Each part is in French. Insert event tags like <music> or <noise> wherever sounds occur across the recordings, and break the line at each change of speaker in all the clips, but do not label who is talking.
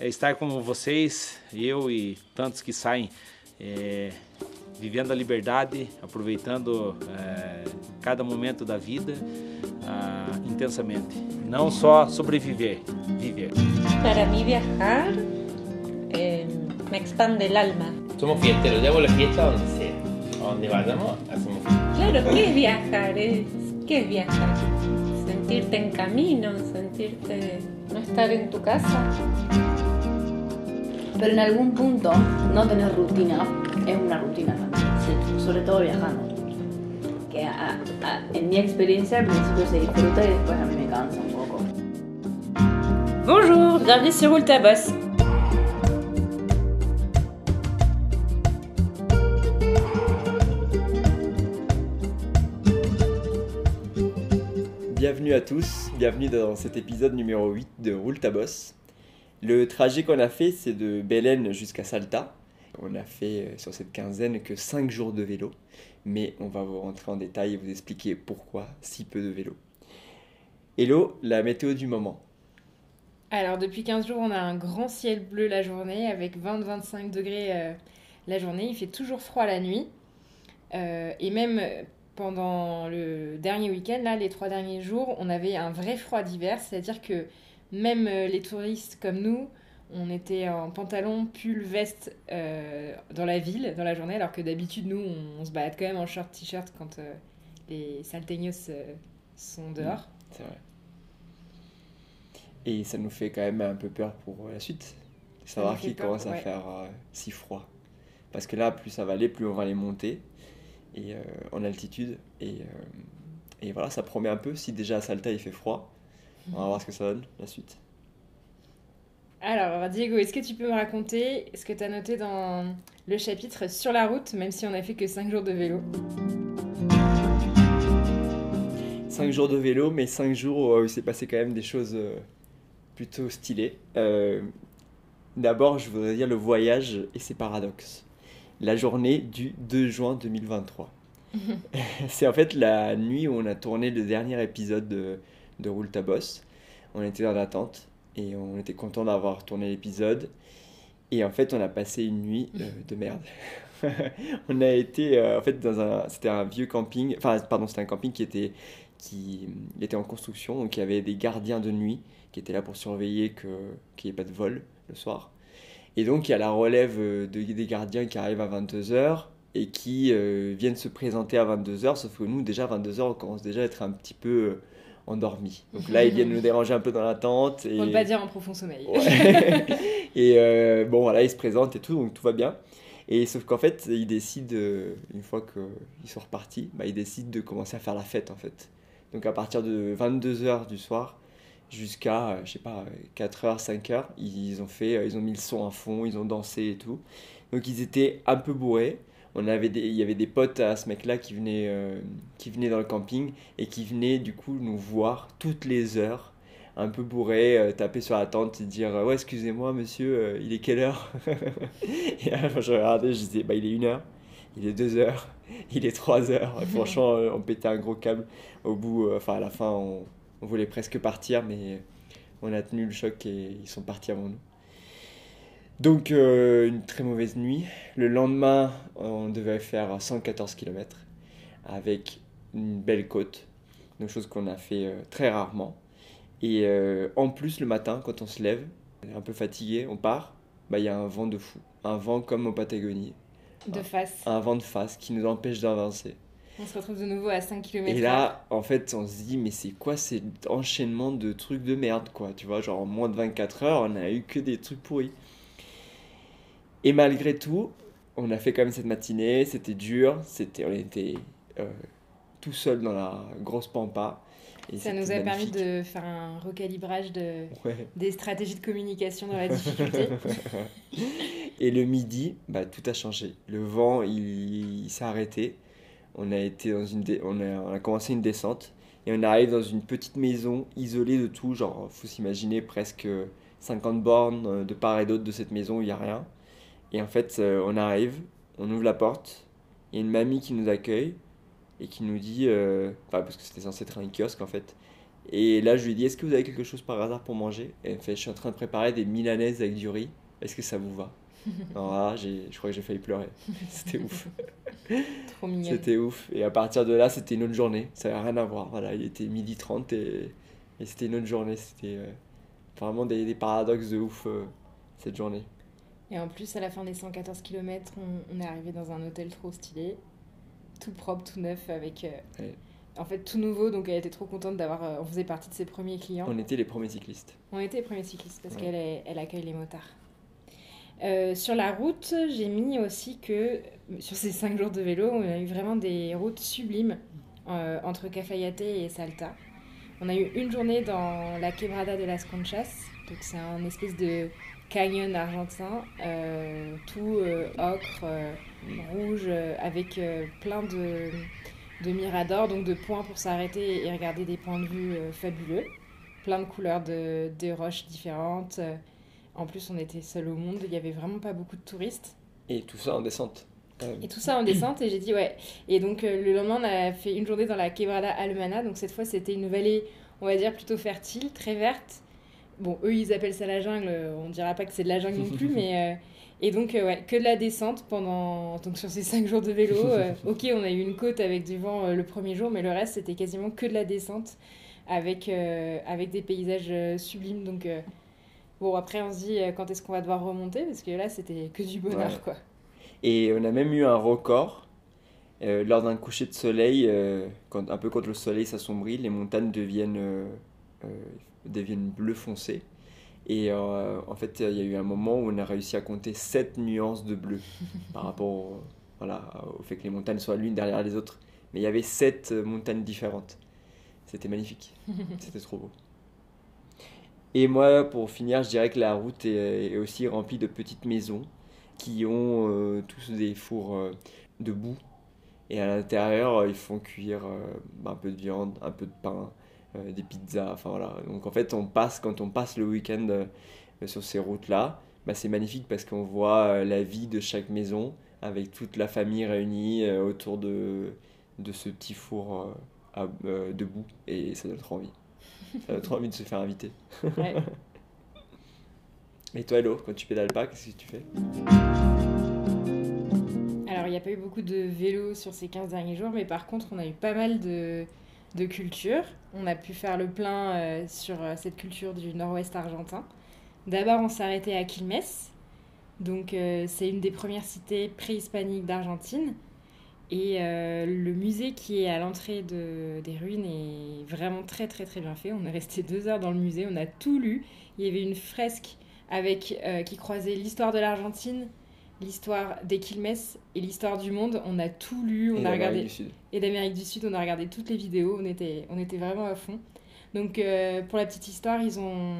é estar com vocês, eu e tantos que saem é, vivendo a liberdade, aproveitando é, cada momento da vida ah, intensamente. Não só sobreviver, viver.
Para mí viajar eh, me expande el alma.
Somos fiesteros, llevo la fiesta a donde sea. A donde vayamos, hacemos fiesta.
Claro, ¿qué es viajar? Es, ¿Qué es viajar? Sentirte en camino, sentirte... no estar en tu casa.
Pero en algún punto, no tener rutina es una rutina también, sobre todo viajando. Que a- a- en mi experiencia al principio se disfruta y después a mí me cansa un poco.
Bonjour, bienvenue sur Roule ta bosse.
Bienvenue à tous, bienvenue dans cet épisode numéro 8 de Roule ta bosse. Le trajet qu'on a fait, c'est de Belen jusqu'à Salta. On a fait euh, sur cette quinzaine que 5 jours de vélo, mais on va vous rentrer en détail et vous expliquer pourquoi si peu de vélo. Hello, la météo du moment.
Alors, depuis 15 jours, on a un grand ciel bleu la journée avec 20-25 degrés euh, la journée. Il fait toujours froid la nuit. Euh, et même pendant le dernier week-end, là, les trois derniers jours, on avait un vrai froid d'hiver. C'est-à-dire que même euh, les touristes comme nous, on était en pantalon, pull, veste euh, dans la ville, dans la journée, alors que d'habitude, nous, on, on se balade quand même en short, t-shirt quand euh, les salteños euh, sont dehors.
C'est vrai. Et ça nous fait quand même un peu peur pour la suite. Savoir qu'il commence à
ouais.
faire si froid. Parce que là, plus ça va aller, plus on va aller monter et, en altitude. Et, et voilà, ça promet un peu. Si déjà à Salta il fait froid, on va voir ce que ça donne la suite.
Alors, Diego, est-ce que tu peux me raconter ce que tu as noté dans le chapitre sur la route, même si on a fait que 5 jours de vélo?
5 jours de vélo, mais 5 jours où il s'est passé quand même des choses euh, plutôt stylées. Euh, D'abord, je voudrais dire le voyage et ses paradoxes. La journée du 2 juin 2023. <laughs> <laughs> C'est en fait la nuit où on a tourné le dernier épisode de, de Roule ta bosse. On était dans l'attente et on était content d'avoir tourné l'épisode. Et en fait, on a passé une nuit euh, de merde. <laughs> on a été euh, en fait dans un c'était un vieux camping enfin pardon c'était un camping qui était qui était en construction donc il y avait des gardiens de nuit qui étaient là pour surveiller que qu'il n'y ait pas de vol le soir et donc il y a la relève euh, de, des gardiens qui arrivent à 22h et qui viennent se présenter à 22h sauf que nous déjà à 22h on commence déjà à être un petit peu endormis <laughs> donc là ils viennent nous déranger un peu dans la tente et
Pour ne pas dire en profond sommeil.
Ouais. <laughs> et euh, bon, voilà, ils se présentent et tout, donc tout va bien. Et sauf qu'en fait, ils décident, euh, une fois qu'ils sont repartis, bah, ils décident de commencer à faire la fête en fait. Donc à partir de 22h du soir jusqu'à, euh, je sais pas, 4h, 5h, ils ont fait, ils ont mis le son à fond, ils ont dansé et tout. Donc ils étaient un peu bourrés. On avait des, il y avait des potes à ce mec-là qui venaient, euh, qui venaient dans le camping et qui venaient du coup nous voir toutes les heures un peu bourré, euh, taper sur la tente et dire euh, Ouais, excusez-moi, monsieur, euh, il est quelle heure <laughs> Et là, je regardais, je disais Bah, il est une heure, il est deux heures, il est trois heures. Et <laughs> franchement, on pétait un gros câble. Au bout, enfin, à la fin, on, on voulait presque partir, mais on a tenu le choc et ils sont partis avant nous. Donc, euh, une très mauvaise nuit. Le lendemain, on devait faire 114 km avec une belle côte, donc chose qu'on a fait euh, très rarement. Et euh, en plus, le matin, quand on se lève, on est un peu fatigué, on part, bah, il y a un vent de fou. Un vent comme en Patagonie.
De face.
Un vent de face qui nous empêche d'avancer.
On se retrouve de nouveau à 5 km.
Et là, en fait, on se dit, mais c'est quoi cet enchaînement de trucs de merde, quoi Tu vois, genre en moins de 24 heures, on n'a eu que des trucs pourris. Et malgré tout, on a fait quand même cette matinée, c'était dur, c'était, on était euh, tout seul dans la grosse pampa. et
Ça nous a permis de faire un recalibrage de,
Ouais.
des stratégies de communication dans la difficulté. <laughs>
Et le midi, bah, tout a changé. Le vent, il, il s'est arrêté. On a, été dans une dé- on, a, on a commencé une descente et on arrive dans une petite maison isolée de tout. Genre, faut s'imaginer presque 50 bornes euh, de part et d'autre de cette maison où il n'y a rien. Et en fait, euh, on arrive, on ouvre la porte, il y a une mamie qui nous accueille et qui nous dit, euh, enfin, parce que c'était censé être un kiosque en fait, Et là, je lui dit Est-ce que vous avez quelque chose par hasard pour manger? Et elle me fait Je suis en train de préparer des milanaises avec du riz. Est-ce que ça vous va? <laughs> Alors là, j'ai- je crois que j'ai failli pleurer. <laughs> C'était ouf. <laughs>
Trop mignon.
C'était ouf. Et à partir de là, c'était une autre journée. Ça n'avait rien à voir. Voilà, il était midi 30 et, et c'était une autre journée. C'était euh, vraiment des, des paradoxes de ouf euh, cette journée.
Et en plus, à la fin des 114 km, on, on est arrivé dans un hôtel trop stylé, tout propre, tout neuf, avec. euh,
Ouais.
En fait, tout nouveau, donc elle était trop contente d'avoir. euh, on faisait partie de ses premiers clients.
On était les premiers cyclistes.
On était les premiers cyclistes parce
Ouais.
qu'elle elle accueille les motards. Euh, sur la route, j'ai mis aussi que sur ces 5 jours de vélo, on a eu vraiment des routes sublimes entre Cafayate et Salta. On a eu une journée dans la Quebrada de las Conchas, donc c'est un espèce de canyon argentin, euh, tout euh, ocre, euh, rouge, avec plein de, de miradors, donc de points pour s'arrêter et regarder des points de vue fabuleux plein de couleurs de, de roches différentes. En plus, on était seul au monde, il y avait vraiment pas beaucoup de touristes.
Et tout ça en descente.
Et tout ça en descente, et j'ai dit ouais. Et donc le lendemain, on a fait une journée dans la Quebrada Alemana, donc cette fois c'était une vallée, on va dire, plutôt fertile, très verte. Bon, eux ils appellent ça la jungle, on dira pas que c'est de la jungle non plus, mais. euh, et donc, euh, ouais, que de la descente pendant. Donc, sur ces 5 jours de vélo. euh, <laughs> ok, on a eu une côte avec du vent euh, le premier jour, mais le reste, c'était quasiment que de la descente avec, euh, avec des paysages euh, sublimes. Donc, euh, bon, après, on se dit euh, quand est-ce qu'on va devoir remonter Parce que là, c'était que du bonheur,
Ouais.
quoi.
Et on a même eu un record. euh, lors d'un coucher de soleil, euh, quand, un peu quand le soleil s'assombrit, les montagnes deviennent, euh, euh, deviennent bleu foncé. Et euh, en fait, il y a eu un moment où on a réussi à compter 7 nuances de bleu <laughs> par rapport au, voilà, au fait que les montagnes soient l'une derrière les autres. Mais il y avait 7 montagnes différentes. C'était magnifique. <laughs> C'était trop beau. Et moi, pour finir, je dirais que la route est, est aussi remplie de petites maisons qui ont euh, tous des fours euh, de boue. Et à l'intérieur, euh, ils font cuire euh, un peu de viande, un peu de pain, euh, des pizzas. Enfin voilà. Donc en fait, on passe, quand on passe le week-end euh, sur ces routes-là, bah, c'est magnifique parce qu'on voit euh, la vie de chaque maison avec toute la famille réunie euh, autour de, de ce petit four euh, à- euh, de boue. Et ça donne trop envie. Ça donne trop envie de se faire inviter.
Ouais. <laughs>
Et toi, Hello, quand tu pédales pas, qu'est-ce que tu fais?
Alors, il n'y a pas eu beaucoup de vélos sur ces 15 derniers jours, mais par contre, on a eu pas mal de, de culture. On a pu faire le plein euh, sur euh, cette culture du nord-ouest argentin. D'abord, on s'est arrêté à Quilmes. Donc, euh, c'est une des premières cités préhispaniques d'Argentine. Et le musée qui est à l'entrée de, des ruines est vraiment très très très bien fait. On est resté deux heures dans le musée, on a tout lu. Il y avait une fresque avec, qui croisait l'histoire de l'Argentine, l'histoire des Quilmes et l'histoire du monde. On a tout lu, on
Et
a regardé
du Sud.
et d'Amérique du Sud, on a regardé toutes les vidéos, on était, on était vraiment à fond. Donc euh, pour la petite histoire, ils ont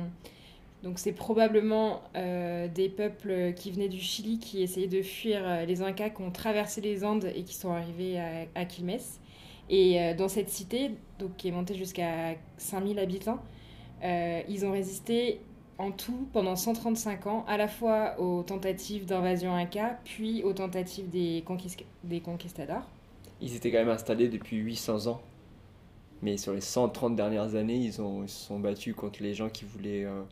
donc c'est probablement euh, des peuples qui venaient du Chili qui essayaient de fuir euh, les Incas, qui ont traversé les Andes et qui sont arrivés à, à Quilmes. Et euh, dans cette cité, donc qui est montée jusqu'à 5000 habitants, ils ont résisté en tout pendant 135 ans, à la fois aux tentatives d'invasion Inca, puis aux tentatives des, des conquistadors.
Ils étaient quand même installés depuis 800 ans. Mais sur les 130 dernières années, ils, ont, ils se sont battus contre les gens qui voulaient, euh,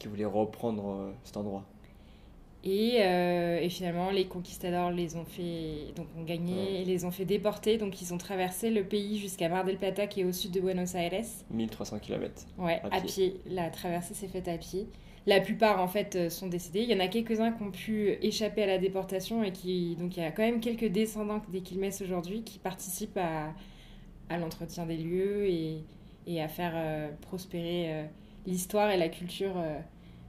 qui voulaient reprendre euh, cet endroit.
Et, euh, et finalement, les conquistadors les ont fait, donc ont gagné,
Ouais.
et les ont fait déporter. Donc ils ont traversé le pays jusqu'à Mar del Plata, qui est au sud de Buenos Aires.
1300 km.
Ouais,
À
à pied. La traversée s'est faite à pied. La plupart, en fait, euh, sont décédés. Il y en a quelques-uns qui ont pu échapper à la déportation et qui... Donc il y a quand même quelques descendants des Quilmes aujourd'hui qui participent à, à l'entretien des lieux et, et à faire euh, prospérer euh, l'histoire et la culture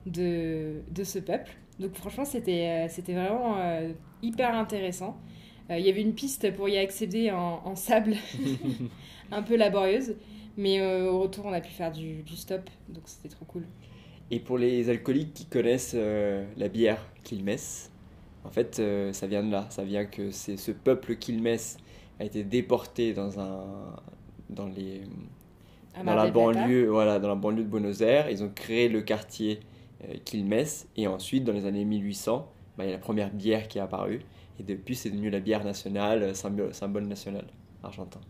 de, de ce peuple. Donc franchement, c'était euh, c'était vraiment euh, hyper intéressant. Euh, Il y avait une piste pour y accéder en, en sable, <laughs> <laughs> un peu laborieuse. Mais au retour, on a pu faire du, du stop, donc c'était trop cool.
Et pour les alcooliques qui connaissent euh, la bière Quilmes, en fait, euh, ça vient de là. Ça vient que c'est ce peuple Quilmes a été déporté dans un dans les dans la banlieue voilà dans la banlieue de Buenos Aires. Ils ont créé le quartier euh, Quilmes et ensuite dans les années 1800, bah, il y a la première bière qui est apparue et depuis c'est devenu la bière nationale, euh, symbole, symbole national argentin.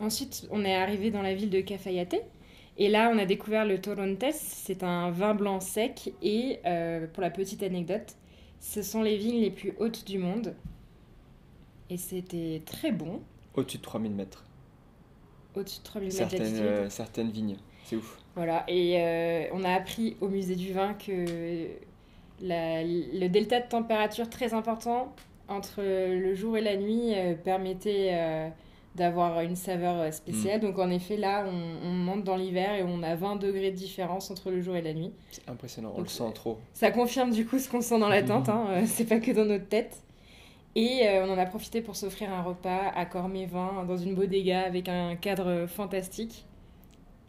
Ensuite, on est arrivé dans la ville de Cafayate. Et là, on a découvert le Torontes. C'est un vin blanc sec. Et euh, pour la petite anecdote, ce sont les vignes les plus hautes du monde. Et c'était très bon.
Au-dessus de 3000 mètres.
Au-dessus de 3000 mètres
Certaines, euh, certaines vignes. C'est ouf.
Voilà, et euh, on a appris au musée du vin que la- le delta de température très important entre le jour et la nuit euh, permettait euh, d'avoir une saveur spéciale. Donc en effet, là, on, on monte dans l'hiver et on a 20 degrés de différence entre le jour et la nuit.
C'est impressionnant. On
Donc,
le sent trop.
Ça confirme du coup ce qu'on sent dans la tente, <laughs> hein, c'est pas que dans notre tête. Et on en a profité pour s'offrir un repas à Cormévin dans une bodega avec un cadre fantastique.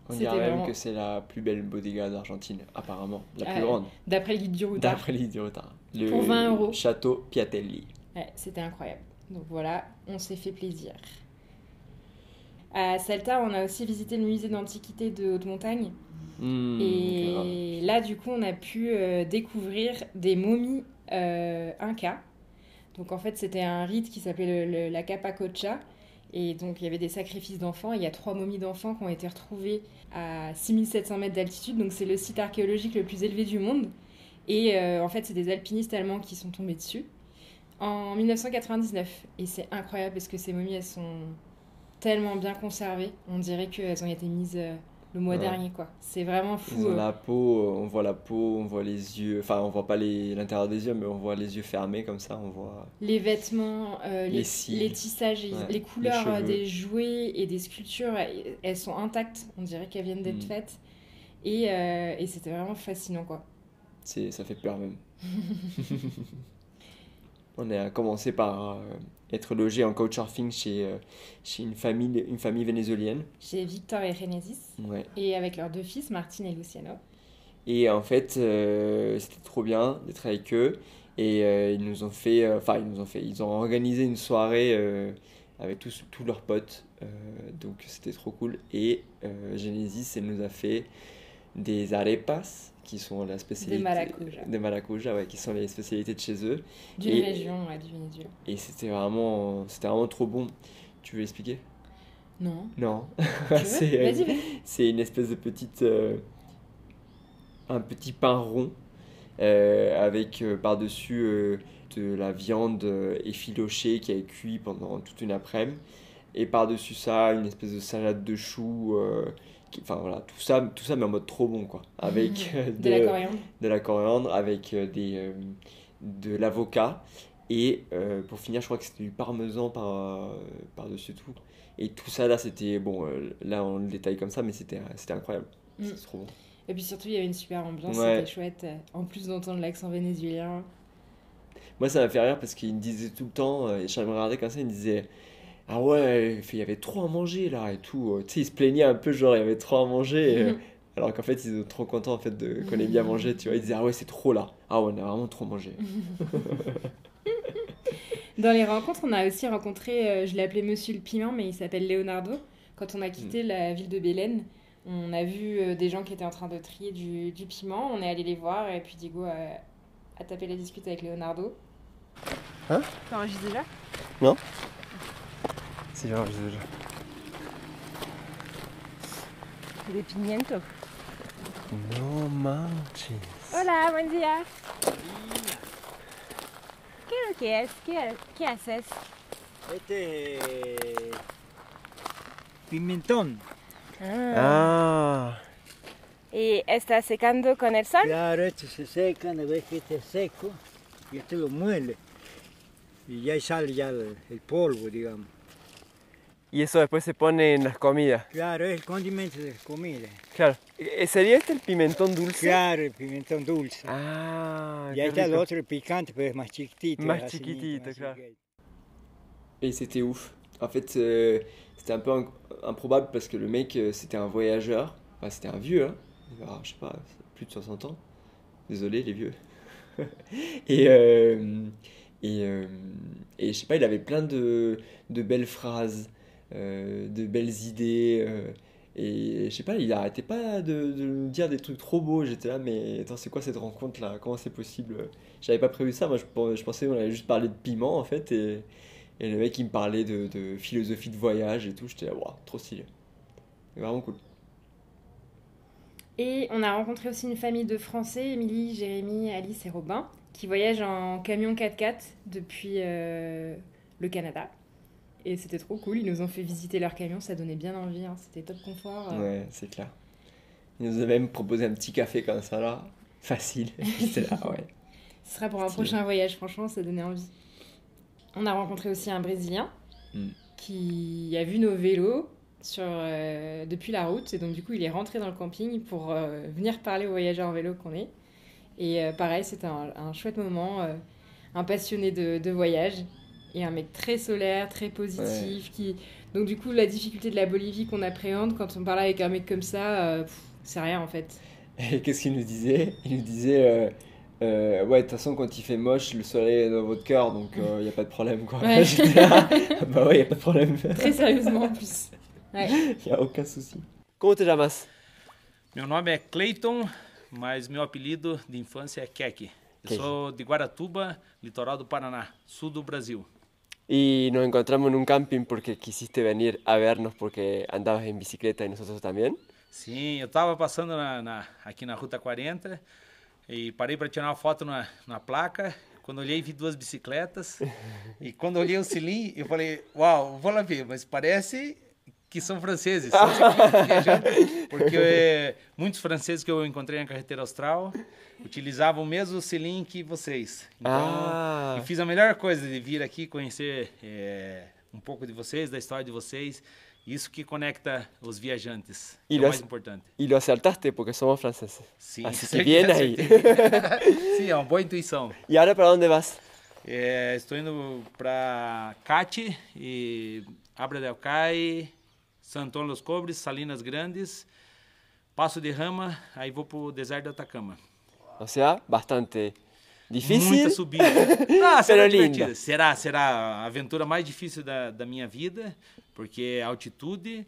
On dirait même
vraiment-
que c'est la plus belle bodega d'Argentine, apparemment. La plus grande.
D'après le guide du routard.
D'après du retard. Le
Pour 20 euros.
Château Piatelli.
Ouais, c'était incroyable. Donc voilà, on s'est fait plaisir. À Salta, on a aussi visité le musée d'antiquité de haute montagne.
Mmh, grave.
et là, du coup, on a pu euh, découvrir des momies euh, incas. Donc en fait, c'était un rite qui s'appelait le- le- la Capacocha. Et donc, il y avait des sacrifices d'enfants. Il y a trois momies d'enfants qui ont été retrouvées à 6700 mètres d'altitude. Donc, c'est le site archéologique le plus élevé du monde. Et euh, en fait, c'est des alpinistes allemands qui sont tombés dessus en 1999. Et c'est incroyable parce que ces momies, elles sont tellement bien conservées. On dirait qu'elles ont été mises euh, le mois
Ouais.
dernier, quoi. C'est vraiment
Ils
fou.
ont
euh.
la peau, euh, on voit la peau, on voit les yeux. Enfin, on voit pas l'intérieur des yeux, mais on voit les yeux fermés comme ça. On voit.
Les vêtements, euh, les,
Les cils.
les tissages,
Ouais,
les couleurs des jouets et des sculptures, elles- sont intactes. On dirait qu'elles viennent d'être
Mm.
faites. Et, euh, et c'était vraiment fascinant, quoi.
C'est, ça fait peur même. <laughs> on a commencé par euh, être logé en couchsurfing chez, euh, chez une famille, une famille vénézuélienne.
Chez Victor et Genesis.
Ouais.
Et avec leurs deux fils, Martine et Luciano.
Et en fait, euh, c'était trop bien d'être avec eux. Et euh, ils nous ont fait, euh, enfin, ils nous ont fait, ils ont organisé une soirée avec tous, tous leurs potes. Donc c'était trop cool. Et Genesis, elle nous a fait des arepas, qui sont la spécialité. Des maracuja, ouais, qui sont les spécialités de chez eux.
D'une
Et-
région ouais, du Venezuela.
Et c'était vraiment, c'était vraiment trop bon. Tu veux expliquer?
Non.
Non. <laughs> C'est, euh. C'est une espèce de petite. euh, un petit pain rond euh, avec par-dessus de la viande effilochée qui a cuit pendant toute une après-midi. Et par-dessus ça, une espèce de salade de choux. Euh, Enfin voilà, tout ça, tout ça, mais en mode trop bon quoi. Avec <laughs> euh,
De la coriandre.
de la coriandre, avec euh, des, euh, de l'avocat. Et euh, pour finir, je crois que c'était du parmesan par, euh, par-dessus tout. Et tout ça là, c'était. Bon, euh, là on le détaille comme ça, mais c'était, c'était incroyable.
Mm.
C'était trop bon.
Et puis surtout, il y avait une super ambiance,
Ouais.
c'était chouette. euh, En plus d'entendre l'accent vénézuélien.
Moi, ça m'a fait rire parce qu'il me disait tout le temps, euh, et je me regardais comme ça, il me disait Ah ouais, il y avait trop à manger là et tout. Euh, Tu sais, il se plaignait un peu, genre il y avait trop à manger. euh, <laughs> alors qu'en fait, ils étaient trop contents en fait, de, qu'on ait bien mangé, tu vois. Ils disaient Ah ouais, c'est trop là. Ah ouais, on a vraiment trop mangé. <laughs>
Dans les rencontres, on a aussi rencontré, euh, je l'ai appelé Monsieur le Piment, mais il s'appelle Leonardo. Quand on a quitté la ville de Bélène, on a vu euh, des gens qui étaient en train de trier du, du piment. On est allé les voir et puis Diego a, a tapé la dispute avec Leonardo.
Hein?
T'enregistres déjà?
C'est
Des pimientos.
No manches.
Hola, buen día. ¿Qué es lo que es? ¿Qué, qué haces?
Este pimentón.
Ah,
¿Y está secando con el sol?
Claro, este se seca, una vez que esté seco, y este lo muele. Y ya sale ya el, el polvo, digamos.
Y eso después se pone en las comidas.
Claro, es el condimento de la comida.
Claro. ¿Sería este el pimentón dulce?
Claro, el pimentón dulce.
Ah,
y ahí está el otro, el picante, pero es más chiquitito.
Más chiquitito,
más
claro.
chiquito.
Et c'était ouf. En fait, euh, c'était un peu in- improbable parce que le mec, euh, c'était un voyageur. Enfin, c'était un vieux, hein. Il va avoir, je sais pas, plus de 60 ans. Désolé, les vieux. <laughs> et, euh, et, euh, et je sais pas, il avait plein de, de belles phrases, de belles idées. euh, et je sais pas, il arrêtait pas de, de me dire des trucs trop beaux. J'étais là, mais attends, c'est quoi cette rencontre là Comment c'est possible? J'avais pas prévu ça. Moi, je, pen- je pensais qu'on allait juste parler de piment en fait. Et, Et le mec, il me parlait de, philosophie de voyage et tout. J'étais là, waouh, trop stylé. Vraiment cool.
Et on a rencontré aussi une famille de Français, Émilie, Jérémy, Alice et Robin, qui voyagent en camion 4x4 depuis euh, le Canada. Et c'était trop cool, ils nous ont fait visiter leur camion, ça donnait bien envie, hein. c'était top confort. euh.
Ouais, c'est clair. Il nous a même proposé un petit café comme ça là. Facile. <laughs> J'étais là, ouais.
Ce sera pour un
Stylé.
prochain voyage, franchement, ça donnait envie. On a rencontré aussi un Brésilien
Mm.
qui a vu nos vélos sur, euh, depuis la route. Et donc, du coup, il est rentré dans le camping pour euh, venir parler aux voyageurs en vélo qu'on est. Et euh, pareil, c'était un, un chouette moment. un passionné de, de voyage et un mec très solaire, très positif. Qui... Donc, du coup, la difficulté de la Bolivie qu'on appréhende quand on parle avec un mec comme ça, euh, c'est rien en fait. <laughs>
Et qu'est-ce qu'il nous disait? Il nous disait euh, euh, Ouais, de toute façon, quand il fait moche, le soleil est dans votre cœur, donc il n'y a pas de problème quoi.
Ouais. <laughs>
Là, bah ouais, il n'y a pas de problème. <laughs>
Très sérieusement en plus. Ouais.
Il n'y a aucun souci. Comment te llamas
Meu nome é Cleiton, mas meu apelido de infância é Kek. Eu sou de Guaratuba, litoral do Paraná, sul do Brasil.
Y nos encontramos en un camping porque quisiste venir a vernos porque andabas en bicicleta y nosotros también.
Sim, eu estava passando na, na- aqui na Ruta 40 e parei para tirar uma foto na, na placa. Quando olhei, vi duas bicicletas. e quando olhei o cilindro, eu falei: Uau, vou lá ver, mas parece que são franceses. <laughs> Porque eh, muitos franceses que eu encontrei na carretera austral utilizavam o mesmo cilindro que vocês. Então,
Ah.
eu fiz a melhor coisa de vir aqui conhecer eh, um pouco de vocês, da história de vocês. Isso que conecta os viajantes.
E
que é o mais importante.
Y lo acertaste porque somos franceses.
Sim,
Así que bien
certeza. <laughs> Sim, é uma boa intuição.
¿Y ahora para dónde vas?
É, estou indo para Cate e Abra del Cai, San Antônio dos Cobres, Salinas Grandes, Passo de Rama, aí vou pro deserto do Atacama.
O sea, bastante difícil.
Muita subida. <laughs> Ah, será divertida. Será, será a aventura mais difícil da, da minha vida, porque é altitude,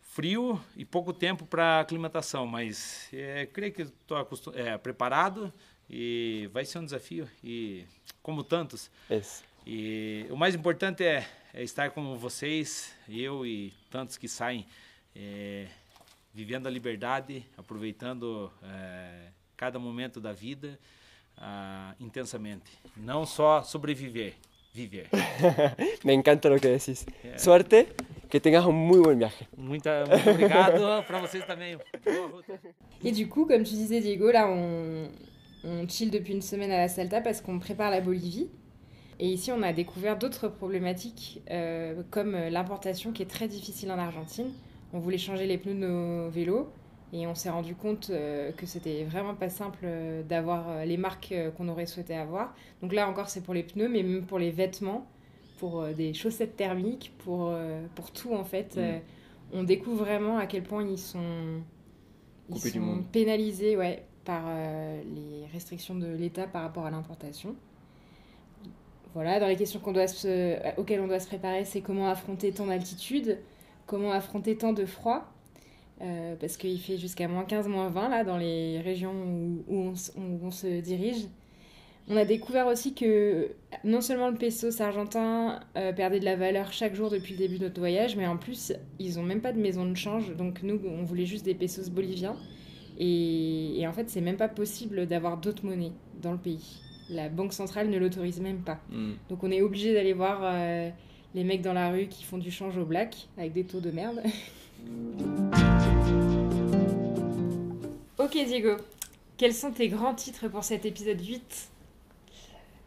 frio e pouco tempo para aclimatação, mas é, creio que estou é, preparado e vai ser um desafio e como tantos.
Es.
E o mais importante é, é estar com vocês, eu e tantos que saem é, vivendo a liberdade, aproveitando é, cada momento da vida ah, intensamente. Não só sobreviver, viver. <laughs>
Me encanta lo que decís. Suerte, que tengas un muy buen viaje.
Muita, muito obrigado <laughs> para vocês também.
Et du coup, comme tu disais, Diego, là, on, on chill depuis une semaine à la Salta parce qu'on prépare la Bolivie. Et ici, on a découvert d'autres problématiques, euh, comme euh, l'importation qui est très difficile en Argentine. On voulait changer les pneus de nos vélos et on s'est rendu compte euh, que c'était vraiment pas simple euh, d'avoir les marques qu'on aurait souhaité avoir. Donc là encore, c'est pour les pneus, mais même pour les vêtements, pour des chaussettes thermiques, pour, pour tout en fait.
Mm.
On découvre vraiment à quel point ils sont, ils sont pénalisés ouais, par les restrictions de l'État par rapport à l'importation. Voilà, dans les questions se- auxquelles on doit se préparer, c'est comment affronter tant d'altitude, comment affronter tant de froid, euh, parce qu'il fait jusqu'à moins 15, moins 20 là, dans les régions où on se dirige. On a découvert aussi que non seulement le pesos argentin euh, perdait de la valeur chaque jour depuis le début de notre voyage, mais en plus, ils n'ont même pas de maison de change. Donc nous, on voulait juste des pesos boliviens. Et, et en fait, c'est même pas possible d'avoir d'autres monnaies dans le pays. La banque centrale ne l'autorise même pas.
Mm.
Donc on est obligé d'aller voir euh, les mecs dans la rue qui font du change au black avec des taux de merde. <laughs> ok Diego, quels sont tes grands titres pour cet épisode 8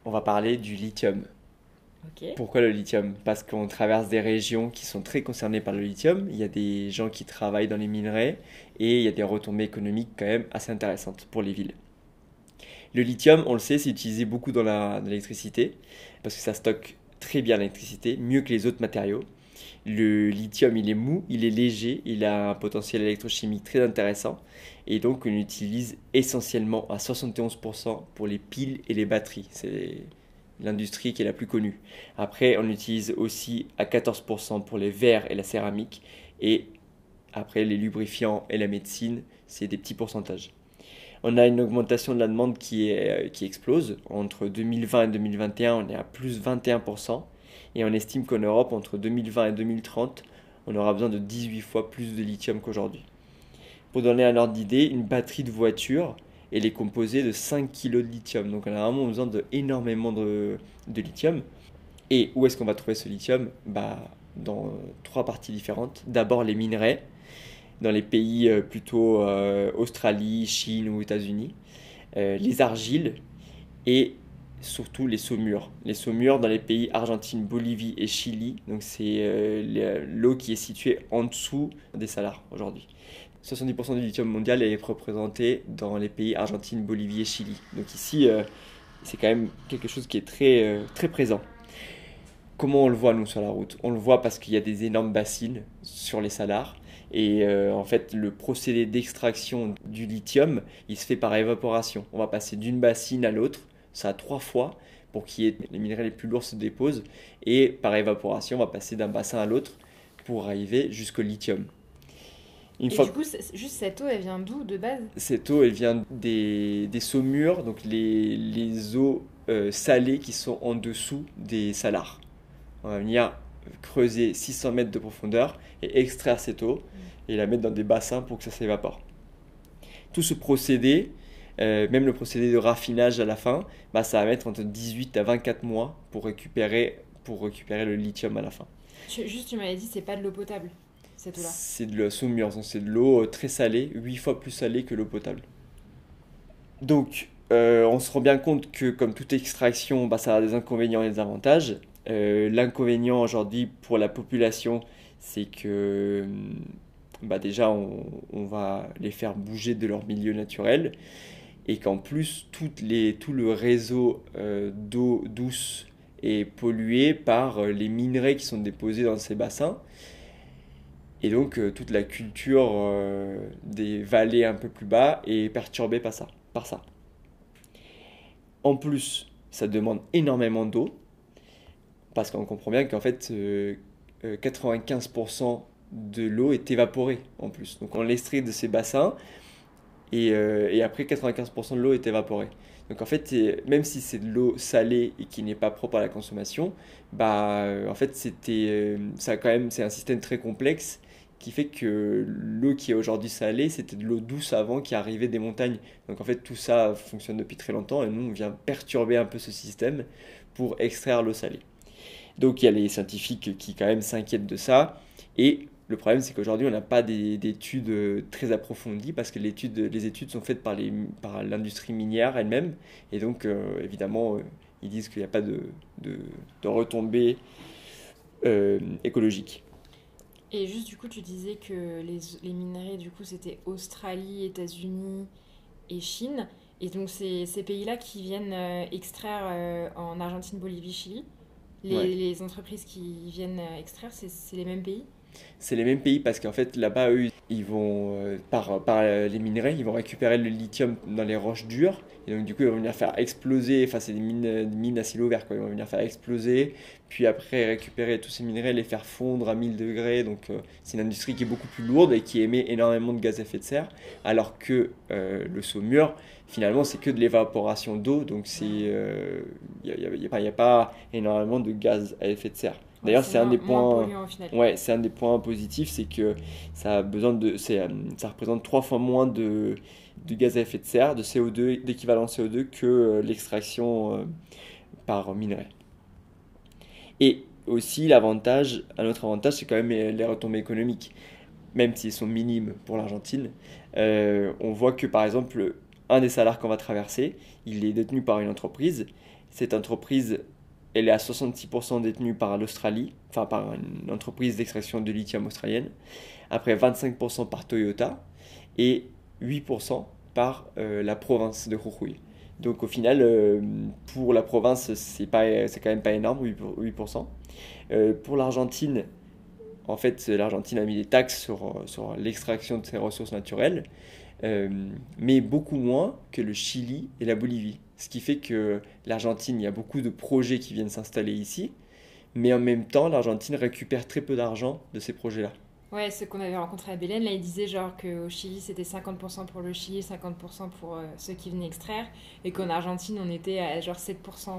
On va parler du lithium. Pourquoi le lithium? Parce qu'on traverse des régions qui sont très concernées par le lithium. Il y a des gens qui travaillent dans les minerais et il y a des retombées économiques quand même assez intéressantes pour les villes. Le lithium, on le sait, c'est utilisé beaucoup dans l'électricité parce que ça stocke très bien l'électricité, mieux que les autres matériaux. Le lithium, il est mou, il est léger, il a un potentiel électrochimique très intéressant et donc on l'utilise essentiellement à 71% pour les piles et les batteries. C'est l'industrie qui est la plus connue. Après, on l'utilise aussi à 14% pour les verres et la céramique. Et après, les lubrifiants et la médecine, c'est des petits pourcentages. On a une augmentation de la demande qui, euh, explose. Entre 2020 et 2021, on est à plus 21%. Et on estime qu'en Europe, entre 2020 et 2030, on aura besoin de 18 fois plus de lithium qu'aujourd'hui. Pour donner un ordre d'idée, une batterie de voiture, elle est composée de 5 kg de lithium. Donc on a vraiment besoin d'énormément de, de lithium. Et où est-ce qu'on va trouver ce lithium? Bah, Dans trois parties différentes. D'abord les minerais, dans les pays euh, plutôt euh, Australie, Chine ou États-Unis. Euh, les argiles et surtout les saumures. Les saumures dans les pays Argentine, Bolivie et Chili. Donc c'est l'eau qui est située en dessous des salars aujourd'hui. 70% du lithium mondial est représenté dans les pays Argentine, Bolivie et Chili. Donc ici, c'est quand même quelque chose qui est très, très présent. Comment on le voit nous sur la route? On le voit parce qu'il y a des énormes bassines sur les salars et euh, en fait, le procédé d'extraction du lithium, il se fait par évaporation. On va passer d'une bassine à l'autre, ça a trois fois pour que les minerais les plus lourds se déposent. Et par évaporation, on va passer d'un bassin à l'autre pour arriver jusqu'au lithium.
et du coup, juste cette eau, elle vient d'où de base?
Cette eau, elle vient des, des saumures, donc les, les eaux euh, salées qui sont en dessous des salars. On va venir creuser 600 mètres de profondeur et extraire cette eau et la mettre dans des bassins pour que ça s'évapore. Tout ce procédé, euh, même le procédé de raffinage à la fin, bah, ça va mettre entre 18 à 24 mois pour récupérer, pour récupérer le lithium à la fin.
Juste, tu m'avais dit, c'est pas de l'eau potable, cette eau-là
C'est de la saumure, c'est de l'eau euh, très salée, 8 fois plus salée que l'eau potable. Donc, euh, on se rend bien compte que, comme toute extraction, bah, ça a des inconvénients et des avantages. L'inconvénient aujourd'hui pour la population, c'est que bah déjà on, va les faire bouger de leur milieu naturel et qu'en plus tout le réseau euh, d'eau douce est pollué par euh, les minerais qui sont déposés dans ces bassins. Et donc euh, toute la culture des vallées un peu plus bas est perturbée par ça. En plus, ça demande énormément d'eau, parce qu'on comprend bien qu'en fait, 95% de l'eau est évaporée en plus. Donc on l'extrait de ces bassins et, euh, et après 95% de l'eau est évaporée. Donc en fait, même si c'est de l'eau salée et qui n'est pas propre à la consommation, bah euh, en fait c'était euh, ça quand même c'est un système très complexe qui fait que l'eau qui est aujourd'hui salée, c'était de l'eau douce avant qui arrivait des montagnes. Donc en fait tout ça fonctionne depuis très longtemps et nous on vient perturber un peu ce système pour extraire l'eau salée. Donc il y a les scientifiques qui quand même s'inquiètent de ça et le problème, c'est qu'aujourd'hui, on n'a pas d'études euh, très approfondies parce que les études sont faites par l'industrie minière elle-même. Et donc, euh, évidemment, euh, ils disent qu'il n'y a pas de, de, retombées écologiques.
Et juste, du coup, tu disais que les minerais, du coup, c'était Australie, États-Unis et Chine. Et donc, c'est ces pays-là qui viennent extraire en Argentine, Bolivie, Chili. Les, les entreprises qui viennent extraire, c'est les mêmes pays?
C'est les mêmes pays parce qu'en fait là-bas eux ils vont euh, par, par les minerais ils vont récupérer le lithium dans les roches dures. Et donc du coup ils vont venir faire exploser enfin c'est des mines, mines à ciel ouvert quoi. Ils vont venir faire exploser puis après récupérer tous ces minerais les faire fondre à 1000 degrés. Donc euh, c'est une industrie qui est beaucoup plus lourde et qui émet énormément de gaz à effet de serre alors que euh, le saumur finalement c'est que de l'évaporation d'eau. Donc il n'y a, pas énormément de gaz à effet de serre D'ailleurs, c'est un des points. Ouais, c'est un des points positifs, c'est que ça a besoin de, euh, ça représente trois fois moins de, de, gaz à effet de serre, de CO2, d'équivalent CO2 que euh, l'extraction euh, par minerai. Et aussi l'avantage, un autre avantage, c'est quand même les retombées économiques, même s'ils sont minimes pour l'Argentine. on voit que par exemple, un des salaires qu'on va traverser, il est détenu par une entreprise. Cette entreprise elle est à 66% détenue par l'Australie, enfin par une entreprise d'extraction de lithium australienne. Après 25% par Toyota et 8% par euh, la province de Jujuy. Donc au final, euh, pour la province, c'est quand même pas énorme, 8%. Euh, pour l'Argentine, en fait, l'Argentine a mis des taxes sur, sur l'extraction de ses ressources naturelles, mais beaucoup moins que le Chili et la Bolivie. Ce qui fait que l'Argentine, il y a beaucoup de projets qui viennent s'installer ici, mais en même temps, l'Argentine récupère très peu d'argent de ces projets-là.
Ouais, ceux qu'on avait rencontrés à Bélène, là, ils disaient genre qu'au Chili, c'était 50% pour le Chili, 50% pour euh, ceux qui venaient extraire, et qu'en Argentine, on était à genre 7%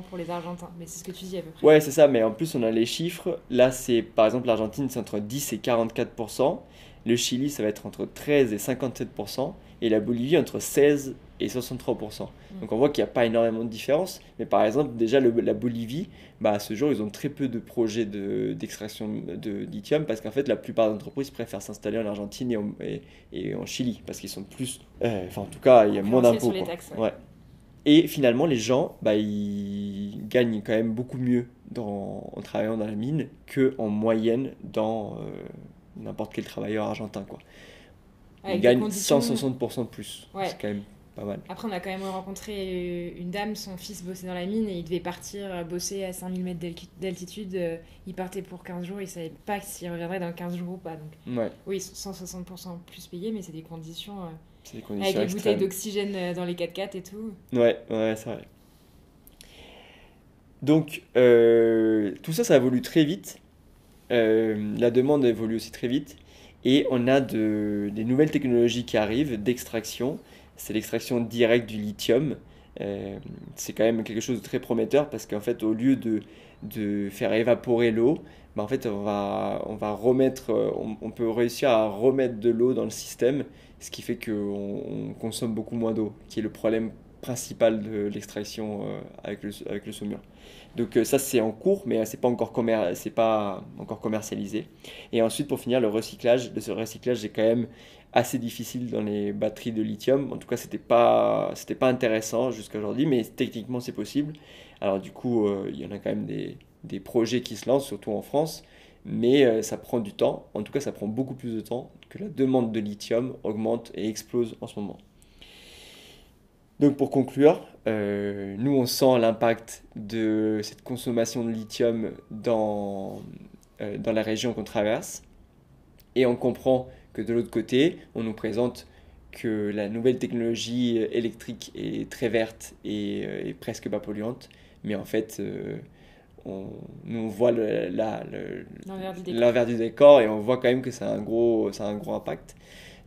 pour les Argentins. Mais c'est ce que tu dis à peu près.
Ouais, c'est ça, mais en plus, on a les chiffres. Là, c'est par exemple l'Argentine, c'est entre 10 et 44%. Le Chili, ça va être entre 13 et 57%. Et la Bolivie, entre 16 et 63%. Donc on voit qu'il n'y a pas énormément de différence. Mais par exemple, déjà, le- la Bolivie, bah, à ce jour, ils ont très peu de projets de- d'extraction de, lithium parce qu'en fait, la plupart des entreprises préfèrent s'installer en Argentine et en, et- et en Chili parce qu'ils sont plus. euh, Enfin, en tout cas, il y a moins d'impôts.
ouais.
Ouais. Et finalement, les gens, bah, ils gagnent quand même beaucoup mieux dans, en travaillant dans la mine qu'en moyenne dans euh, n'importe quel travailleur argentin. Quoi.
Avec
ils gagnent
conditions-
160% de plus.
Ouais.
C'est quand même pas mal.
Après, on a quand même rencontré une dame, son fils bossait dans la mine et il devait partir euh, bosser à 5000 mètres d'alti- d'altitude. Euh, Il partait pour 15 jours, il savait pas s'il reviendrait dans 15 jours ou pas. Donc,
Ouais,
oui, 160% plus payé, mais c'est des conditions. euh,
des
avec les bouteilles d'oxygène euh, dans les 4x4 et tout.
Ouais, ouais, c'est vrai. Donc, euh, tout ça, ça évolue très vite. Euh, la demande évolue aussi très vite. Et on a de, des nouvelles technologies qui arrivent d'extraction. C'est l'extraction directe du lithium. Euh, c'est quand même quelque chose de très prometteur parce qu'en fait, au lieu de, de faire évaporer l'eau, bah, en fait, on va, on va remettre, euh, on, peut réussir à remettre de l'eau dans le système, ce qui fait qu'on on consomme beaucoup moins d'eau, qui est le problème principal de l'extraction euh, avec, le, avec le saumur. Donc ça c'est en cours, mais c'est pas pas encore commercialisé. Et ensuite pour finir le recyclage, le recyclage est quand même assez difficile dans les batteries de lithium. En tout cas c'était pas pas intéressant jusqu'à aujourd'hui, mais techniquement c'est possible. Alors du coup euh, il y en a quand même des, des projets qui se lancent, surtout en France, mais euh, ça prend du temps. En tout cas ça prend beaucoup plus de temps que la demande de lithium augmente et explose en ce moment. Donc pour conclure, euh, nous on sent l'impact de cette consommation de lithium dans, dans la région qu'on traverse et on comprend que de l'autre côté, on nous présente que la nouvelle technologie électrique est très verte et, euh, et presque pas polluante, mais en fait, euh, on, nous on voit le-
L'envers du décor.
l'envers du décor et on voit quand même que ça a un gros, ça a un gros impact.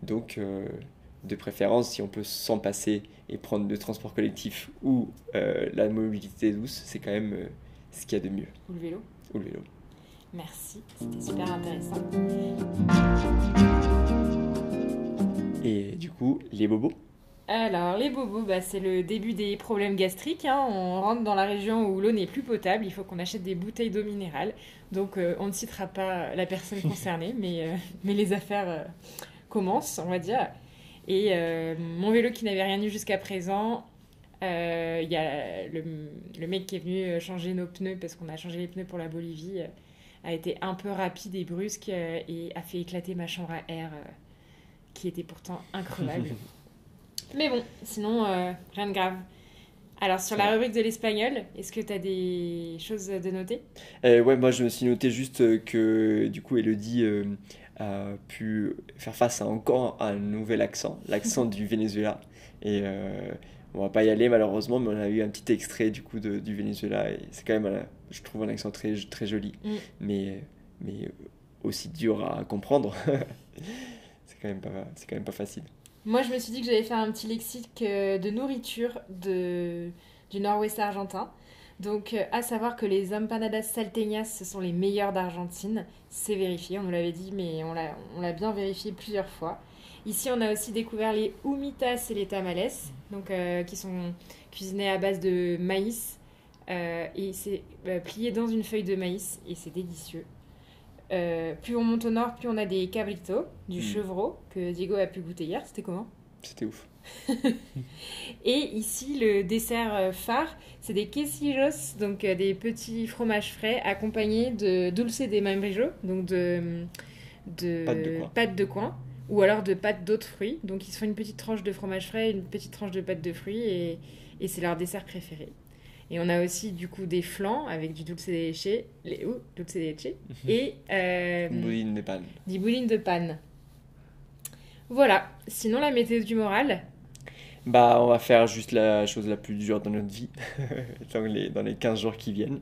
Donc, euh, de préférence, si on peut s'en passer et prendre le transport collectif ou euh, la mobilité douce, c'est quand même ce qu'il y a de mieux.
Ou le vélo.
Ou le vélo.
Merci, c'était super intéressant.
Et du coup, les bobos.
Alors, les bobos, bah, c'est le début des problèmes gastriques. hein. On rentre dans la région où l'eau n'est plus potable. Il faut qu'on achète des bouteilles d'eau minérale. Donc, euh, on ne citera pas la personne <laughs> concernée, mais, euh, mais les affaires euh, commencent, on va dire. Et mon vélo qui n'avait rien eu jusqu'à présent, il y a le, le mec qui est venu changer nos pneus parce qu'on a changé les pneus pour la Bolivie, a été un peu rapide et brusque et a fait éclater ma chambre à air qui était pourtant increvable. <laughs> Mais bon, sinon, euh, rien de grave. Alors, sur la rubrique de l'espagnol, est-ce que tu as des choses de noter?
Euh, ouais, moi je me suis noté juste euh, que du coup Elodie euh, a pu faire face à encore un nouvel accent, l'accent <laughs> du Venezuela. Et euh, on va pas y aller malheureusement, mais on a eu un petit extrait du coup de- du Venezuela et c'est quand même, je trouve, un accent très, très joli,
Mm.
mais, mais aussi dur à comprendre. <laughs> c'est quand même pas, facile.
Moi, je me suis dit que j'allais faire un petit lexique euh, de nourriture du nord-ouest argentin. Donc, euh, à savoir que les empanadas salteñas, ce sont les meilleurs d'Argentine. C'est vérifié, on nous l'avait dit, mais on l'a bien vérifié plusieurs fois. Ici, on a aussi découvert les humitas et les tamales, donc, euh, qui sont cuisinés à base de maïs. et c'est plié dans une feuille de maïs, et c'est délicieux. Euh, plus on monte au nord, plus on a des cabritos, du
Mm.
chevreau, que Diego a pu goûter hier. C'était comment?
C'était ouf. <laughs>
Et ici, le dessert euh, phare, c'est des quesillos, donc euh, des petits fromages frais accompagnés de dulce de membrillo, donc de, de
Pâte de coin.
pâte de coin, ou alors de pâte d'autres fruits. Donc ils se font une petite tranche de fromage frais, une petite tranche de pâte de fruits, et, et c'est leur dessert préféré. Et on a aussi du coup des flancs avec du dulce de leche, les, ouh, dulce de leche, et euh,
Boudin de panne.
du bouline de panne. Voilà, sinon la météo du moral,
Bah, on va faire juste la chose la plus dure dans notre vie, <laughs> dans les, dans les 15 jours qui viennent.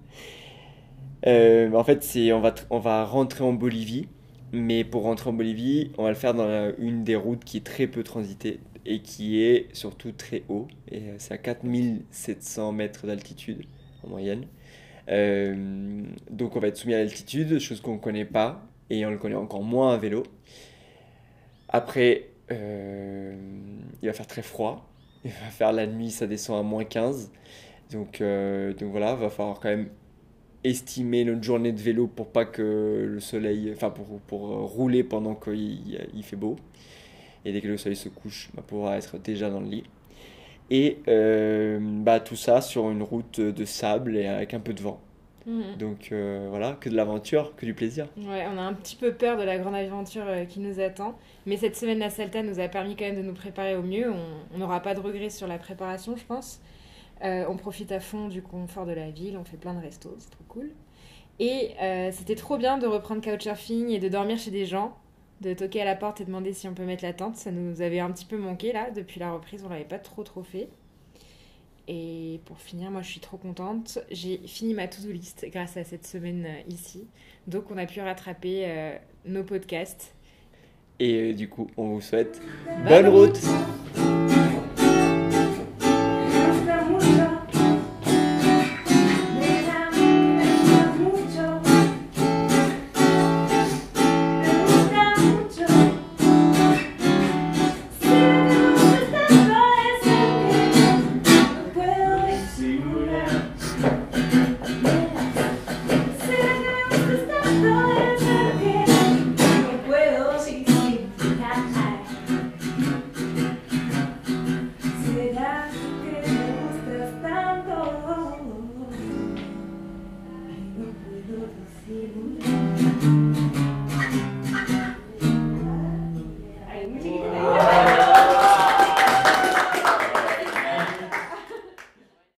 Euh, en fait, c'est, on, va, on va rentrer en Bolivie, Mais pour rentrer en Bolivie, on va le faire dans la- une des routes qui est très peu transitée et qui est surtout très haut. Et euh, c'est à 4700 mètres d'altitude en moyenne. Euh, donc on va être soumis à l'altitude, chose qu'on ne connaît pas et on le connaît encore moins à vélo. Après, euh, il va faire très froid. Il va faire la nuit, ça descend à moins 15. Donc, euh, donc voilà, va falloir quand même estimer notre journée de vélo pour pas que le soleil, enfin pour, rouler pendant qu'il il fait beau. Et dès que le soleil se couche, on va pouvoir être déjà dans le lit. Et euh, bah, tout ça sur une route de sable et avec un peu de vent.
Mhm.
Donc euh, voilà, que de l'aventure, que du plaisir.
Ouais, on a un petit peu peur de la grande aventure euh, qui nous attend. Mais cette semaine, la Salta nous a permis quand même de nous préparer au mieux. On n'aura pas de regrets sur la préparation, je pense. Euh, on profite à fond du confort de la ville, on fait plein de restos, c'est trop cool. Et c'était trop bien de reprendre Couchsurfing et de dormir chez des gens, de toquer à la porte et demander si on peut mettre la tente. Ça nous avait un petit peu manqué là, depuis la reprise, on l'avait pas trop trop fait. Et pour finir, moi je suis trop contente. J'ai fini ma to-do list grâce à cette semaine euh, ici. Donc on a pu rattraper euh, nos podcasts.
Et euh, du coup, on vous souhaite
Bonne
bonne route